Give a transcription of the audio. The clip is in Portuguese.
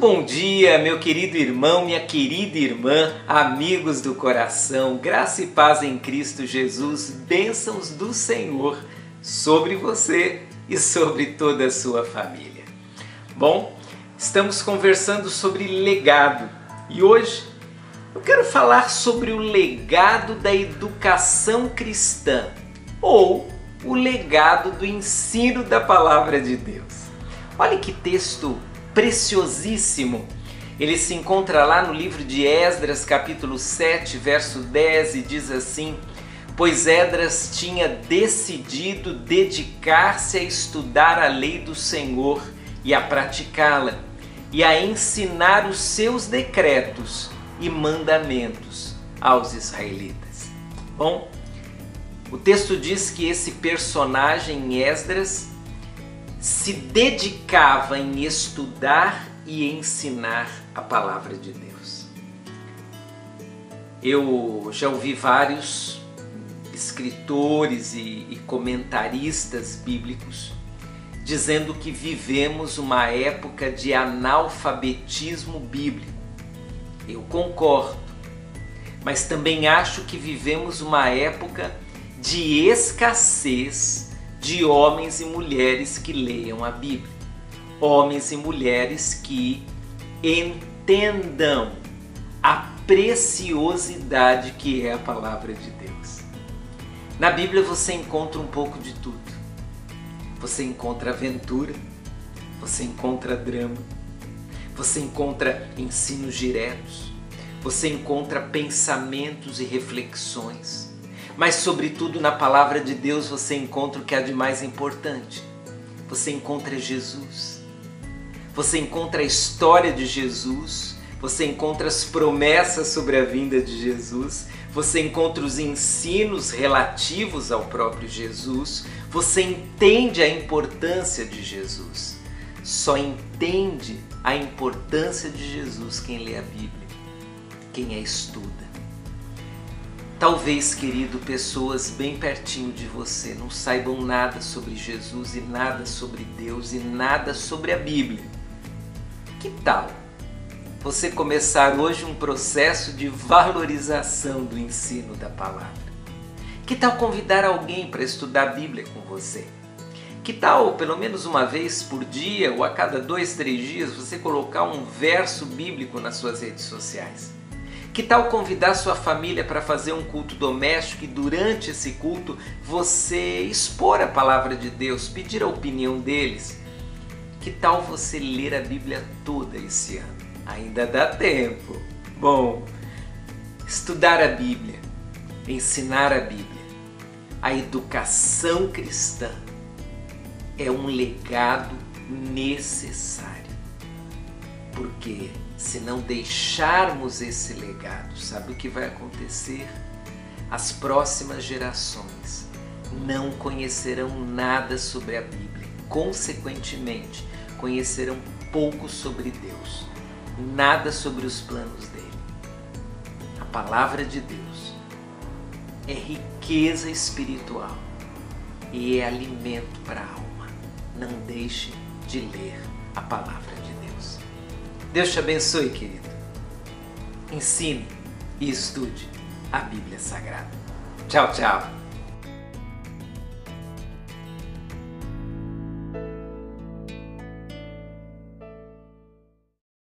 bom dia, meu querido irmão, minha querida irmã, amigos do coração, graça e paz em Cristo Jesus, bênçãos do Senhor sobre você e sobre toda a sua família. Bom, estamos conversando sobre legado e hoje eu quero falar sobre o legado da educação cristã ou o legado do ensino da palavra de Deus. Olha que texto preciosíssimo. Ele se encontra lá no livro de Esdras, capítulo 7, verso 10, e diz assim: Pois Esdras tinha decidido dedicar-se a estudar a lei do Senhor e a praticá-la, e a ensinar os seus decretos e mandamentos aos israelitas. Bom, o texto diz que esse personagem Esdras se dedicava em estudar e ensinar a palavra de Deus. Eu já ouvi vários escritores e, e comentaristas bíblicos dizendo que vivemos uma época de analfabetismo bíblico. Eu concordo, mas também acho que vivemos uma época de escassez de homens e mulheres que leiam a Bíblia. Homens e mulheres que entendam a preciosidade que é a palavra de Deus. Na Bíblia você encontra um pouco de tudo. Você encontra aventura, você encontra drama, você encontra ensinos diretos, você encontra pensamentos e reflexões mas, sobretudo, na palavra de Deus você encontra o que há de mais importante. Você encontra Jesus. Você encontra a história de Jesus. Você encontra as promessas sobre a vinda de Jesus. Você encontra os ensinos relativos ao próprio Jesus. Você entende a importância de Jesus. Só entende a importância de Jesus quem lê a Bíblia, quem a estuda. Talvez, querido, pessoas bem pertinho de você não saibam nada sobre Jesus e nada sobre Deus e nada sobre a Bíblia. Que tal você começar hoje um processo de valorização do ensino da palavra? Que tal convidar alguém para estudar a Bíblia com você? Que tal, pelo menos uma vez por dia ou a cada dois, três dias, você colocar um verso bíblico nas suas redes sociais? Que tal convidar sua família para fazer um culto doméstico e durante esse culto você expor a palavra de Deus, pedir a opinião deles? Que tal você ler a Bíblia toda esse ano? Ainda dá tempo. Bom, estudar a Bíblia, ensinar a Bíblia, a educação cristã é um legado necessário. Porque se não deixarmos esse legado, sabe o que vai acontecer? As próximas gerações não conhecerão nada sobre a Bíblia. Consequentemente, conhecerão pouco sobre Deus, nada sobre os planos dele. A palavra de Deus é riqueza espiritual e é alimento para a alma. Não deixe de ler a palavra. Deus te abençoe, querido. Ensine e estude a Bíblia Sagrada. Tchau, tchau.